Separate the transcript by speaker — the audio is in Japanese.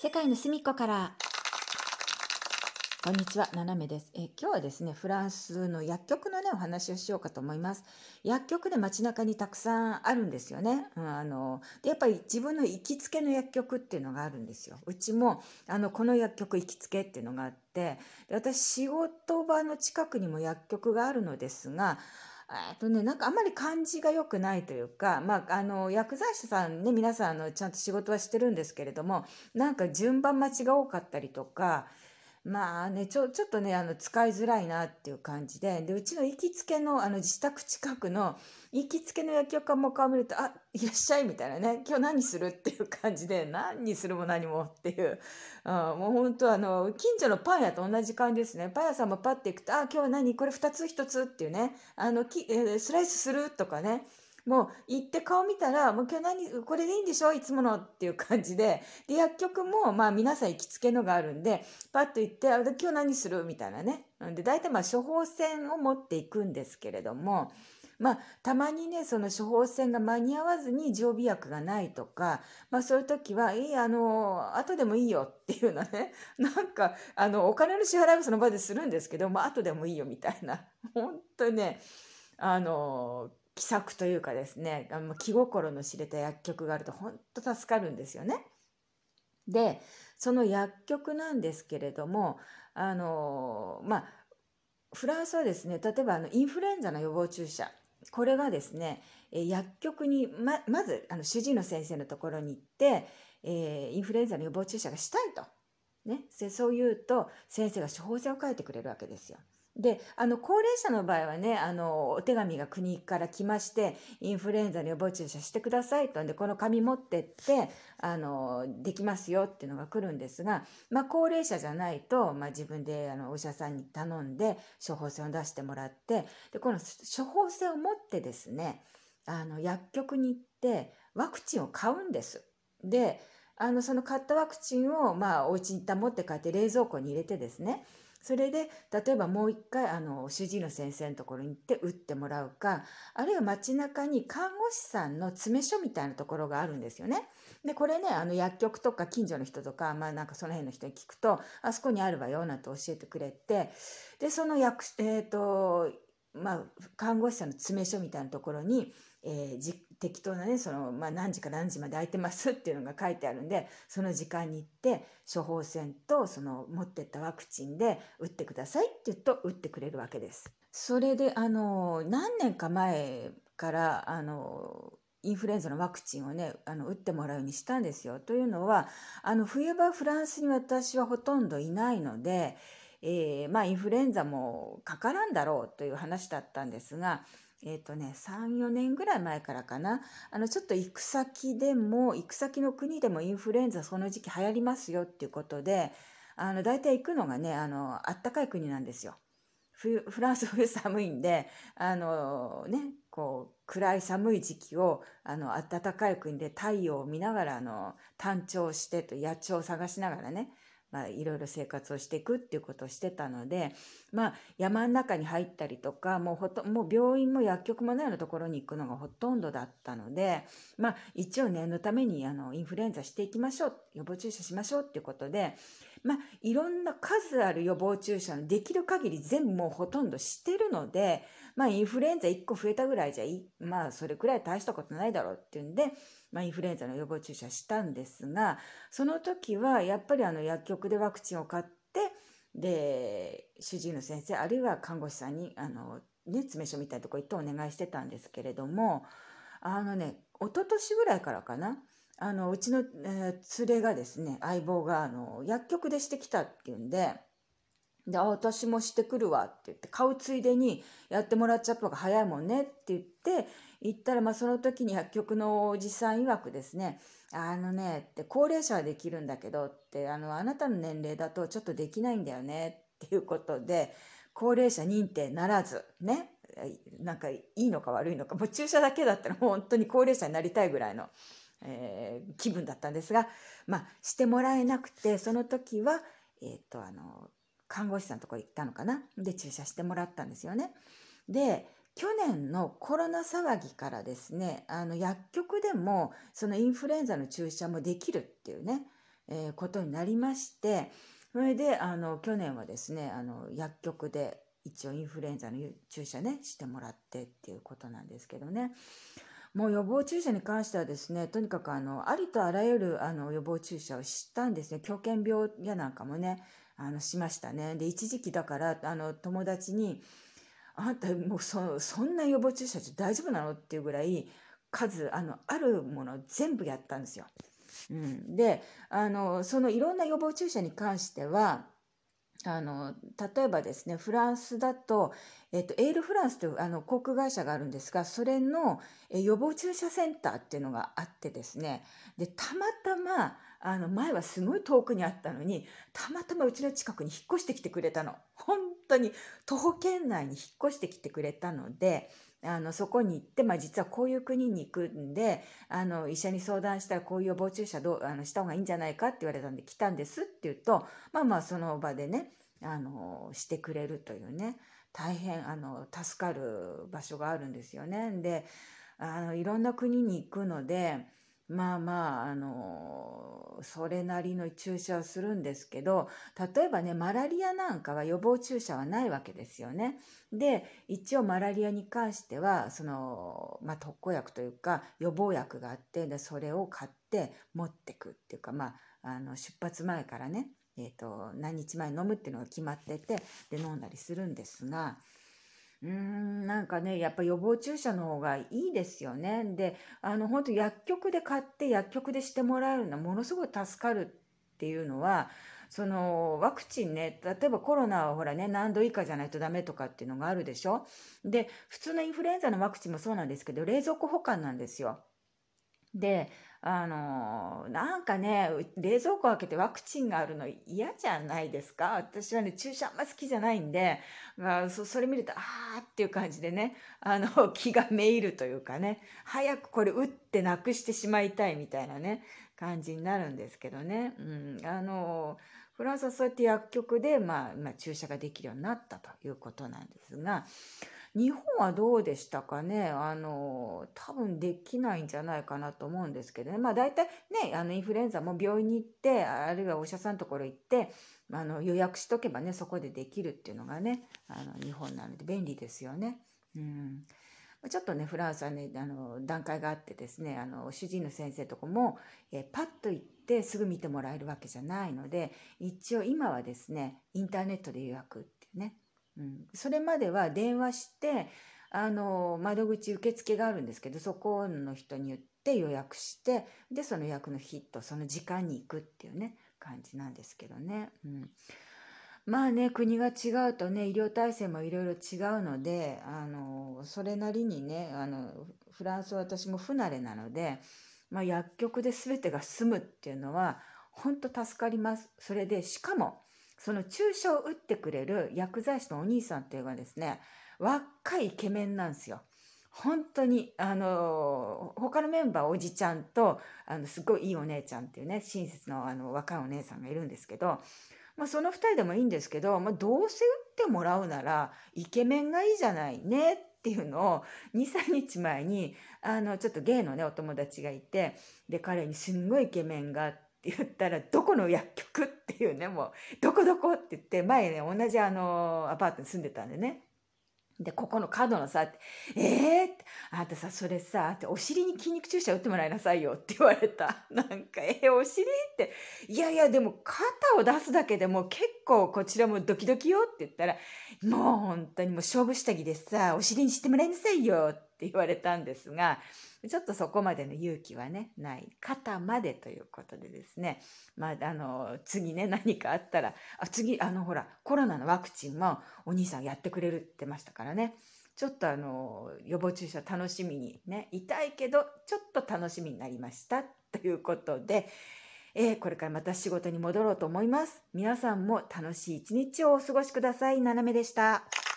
Speaker 1: 世界の隅っこからこんにちは、ななめです。え今日はですね、フランスの薬局のね、お話をしようかと思います。薬局で街中にたくさんあるんですよね。うん、あのでやっぱり自分の行きつけの薬局っていうのがあるんですよ。うちもあのこの薬局行きつけっていうのがあってで私仕事場の近くにも薬局があるのですがえっとね、なんかあんまり感じが良くないというか、まあ、あの薬剤師さんね皆さんあのちゃんと仕事はしてるんですけれどもなんか順番待ちが多かったりとかまあねちょちょっとねあの使いづらいなっていう感じででうちの行きつけのあの自宅近くの行きつけの薬局も顔見ると「あいらっしゃい」みたいなね「今日何する?」っていう感じで何にするも何もっていう、うん、もう本当あの近所のパン屋と同じ感じですねパン屋さんもパッて行くと「あ今日は何これ2つ1つ」っていうねあのき、えー、スライスするとかねもう行って顔見たら、もう今日何、これでいいんでしょいつものっていう感じで。で、薬局も、まあ皆さん行きつけのがあるんで、パッと行って、あ今日何する？みたいなね。で、大体まあ処方箋を持っていくんですけれども、まあ、たまにね、その処方箋が間に合わずに常備薬がないとか、まあそういう時は、いい、あの、後でもいいよっていうのね、なんか、あの、お金の支払いはその場でするんですけど、まあ後でもいいよみたいな、本当ね、あの、気さくというかですね気心の知れた薬局があると本当助かるんですよね。でその薬局なんですけれどもあのまあフランスはですね例えばあのインフルエンザの予防注射これがですね薬局にままずあの主治医の先生のところに行って、えー、インフルエンザの予防注射がしたいと、ね、そう言うと先生が処方箋を書いてくれるわけですよ。であの高齢者の場合はねあのお手紙が国から来ましてインフルエンザの予防注射してくださいとんでこの紙持ってってあのできますよっていうのが来るんですが、まあ、高齢者じゃないと、まあ、自分であのお医者さんに頼んで処方箋を出してもらってでこの処方箋を持ってですねあの薬局に行ってワクチンを買うんです。であのその買ったワクチンを、まあ、お家に持って帰って冷蔵庫に入れてですねそれで例えばもう一回あの主治医の先生のところに行って打ってもらうかあるいは街中に看護師さんの詰め所みたいなところがあるんですよね。でこれねあの薬局とか近所の人とか、まあ、なんかその辺の人に聞くとあそこにあるわよなんて教えてくれてでその薬、えーとまあ、看護師さんの詰め所みたいなところに、えー、じ適当なねその、まあ、何時から何時まで空いてますっていうのが書いてあるんでその時間に行って処方箋とその持ってったワクチンで打ってくださいって言うと打ってくれるわけです。それであの何年か前からあのインフルエンザのワクチンをねあの打ってもらうようにしたんですよ。というのはあの冬場フランスに私はほとんどいないので、えー、まあインフルエンザもかからんだろうという話だったんですがえっ、ー、とね、3、4年ぐらい前からかな。あの、ちょっと行く先でも、行く先の国でもインフルエンザその時期流行りますよっていうことで、あの、大体行くのがね、あの、あったかい国なんですよ。フランス冬寒いんで、あの、ね、こう、暗い寒い時期を、あの、暖かい国で太陽を見ながら、あの、単調してと野鳥を探しながらね、まあ、いろいろ生活をしていくっていうことをしてたので、まあ、山の中に入ったりとかもうほともう病院も薬局もないようなところに行くのがほとんどだったので、まあ、一応念のためにあのインフルエンザしていきましょう予防注射しましょうっていうことで、まあ、いろんな数ある予防注射のできる限り全部もうほとんどしてるので、まあ、インフルエンザ1個増えたぐらいじゃい。まあそれくらい大したことないだろうっていうんでまあ、インフルエンザの予防注射したんですがその時はやっぱりあの薬局でワクチンを買ってで主治医の先生あるいは看護師さんにあの、ね、詰め所みたいなとこ行ってお願いしてたんですけれどもあのね一昨年ぐらいからかなあのうちの、えー、連れがですね相棒があの薬局でしてきたっていうんで。で、あ、私もしてくるわって言って、買うついでにやってもらっちゃった方が早いもんねって言って、行ったら、まあ、その時に薬局のおじさん曰くですね、あのね、って高齢者はできるんだけどって、あの、あなたの年齢だとちょっとできないんだよねっていうことで、高齢者認定ならず、ね、なんかいいのか悪いのか、もう注射だけだったら本当に高齢者になりたいぐらいの、えー、気分だったんですが、まあ、してもらえなくて、その時は、えっ、と、あの、看護師さんのとこ行ったのかな？で、注射してもらったんですよね。で、去年のコロナ騒ぎからですね、あの薬局でもそのインフルエンザの注射もできるっていうね、えーことになりまして、それで、あの、去年はですね、あの、薬局で一応インフルエンザの注射ね、してもらってっていうことなんですけどね。もう予防注射に関してはですね、とにかくあの、ありとあらゆるあの予防注射をしたんですね。狂犬病やなんかもね、あの、しましたね。で、一時期だから、あの、友達に、あんたもうそ、そんな予防注射って大丈夫なの？っていうぐらい、数、あの、あるもの全部やったんですよ。うん、で、あの、そのいろんな予防注射に関しては、あの、例えばですね、フランスだと、えっと、エールフランスというあの航空会社があるんですが、それの予防注射センターっていうのがあってですね、で、たまたま、あの、前はすごい遠くにあったのに、たまたまうちの近くに引っ越してきてくれたの。本当に徒歩圏内に引っ越してきてくれたので、あの、そこに行って、まあ実はこういう国に行くんで、あの、医者に相談したらこういう予防注射どう、あの、した方がいいんじゃないかって言われたんで来たんですって言うと、まあまあその場でね、あの、してくれるというね、大変、あの、助かる場所があるんですよね。で、あの、いろんな国に行くので、まあまあ、あの、それなりの注射をするんですけど、例えばね、マラリアなんかは予防注射はないわけですよね。で、一応マラリアに関しては、その、まあ特効薬というか予防薬があって、で、それを買って持ってくっていうか、まあ、あの、出発前からね、えっ、と、何日前に飲むっていうのが決まってて、で、飲んだりするんですが、うーん、なんかね、やっぱ予防注射の方がいいですよね。で、あの、本当薬局で買って薬局でしてもらえるのはものすごい助かるっていうのは、そのワクチンね、例えばコロナはほらね、何度以下じゃないとダメとかっていうのがあるでしょで、普通のインフルエンザのワクチンもそうなんですけど、冷蔵庫保管なんですよ。で、あのなんかね、冷蔵庫開けてワクチンがあるの嫌じゃないですか？私はね、注射あんま好きじゃないんで、まあ、それ見ると、あーっていう感じでね、あの、気がめいるというかね、早くこれ打ってなくしてしまいたいみたいなね、感じになるんですけどね。うん、あのフランスはそうやって薬局で、まあ、まあ、注射ができるようになったということなんですが、日本はどうでしたかね？あの、多分できないんじゃないかなと思うんですけどね。まあ大体ね、あのインフルエンザも病院に行って、あるいはお医者さんのところ行って、あの予約しとけばね、そこでできるっていうのがね、あの日本なので便利ですよね。うん。ちょっとね、フランスはね、あの、段階があってですね、あの、主治医の先生とかも、えパッと行ってすぐ見てもらえるわけじゃないので、一応今はですね、インターネットで予約っていうね、うん、それまでは電話して、あの、窓口受付があるんですけど、そこの人に言って予約して、で、その予約の日とその時間に行くっていうね、感じなんですけどね。うん。まあね、国が違うとね、医療体制もいろいろ違うので、あの、それなりにね、あの、フランスは私も不慣れなので、まあ薬局で全てが済むっていうのは、本当助かります。それで、しかも、その注射を打ってくれる薬剤師のお兄さんっていうのがですね、若いイケメンなんですよ。本当に、あの、他のメンバーおじちゃんと、あの、すごいいいお姉ちゃんっていうね、親切のあの若いお姉さんがいるんですけど、まあその二人でもいいんですけど、まあどうせ打ってもらうなら、イケメンがいいじゃないねっていうのを、2、3日前に、あの、ちょっとゲイのね、お友達がいて、で、彼にすんごいイケメンがあってって言ったら、どこの薬局っていうね、もう、どこどこって言って、前ね、同じあの、アパートに住んでたんでね。で、ここの角のさ、ってえーっ、あんたさ、それさ、ってお尻に筋肉注射打ってもらいなさいよって言われた。なんか、えーお尻って、いやいや、でも肩を出すだけでも結構こちらもドキドキよって言ったら、もう本当にもう勝負下着でさ、お尻にしてもらいなさいよってって言われたんですが、ちょっとそこまでの勇気はね、ない。肩までということでですね。まあ、あの、次ね、何かあったら、あ、次、あの、ほら、コロナのワクチンもお兄さんやってくれるって言ってましたからね。ちょっとあの、予防注射楽しみにね、痛いけど、ちょっと楽しみになりました。ということで、えーこれからまた仕事に戻ろうと思います。皆さんも楽しい一日をお過ごしください。ななめでした。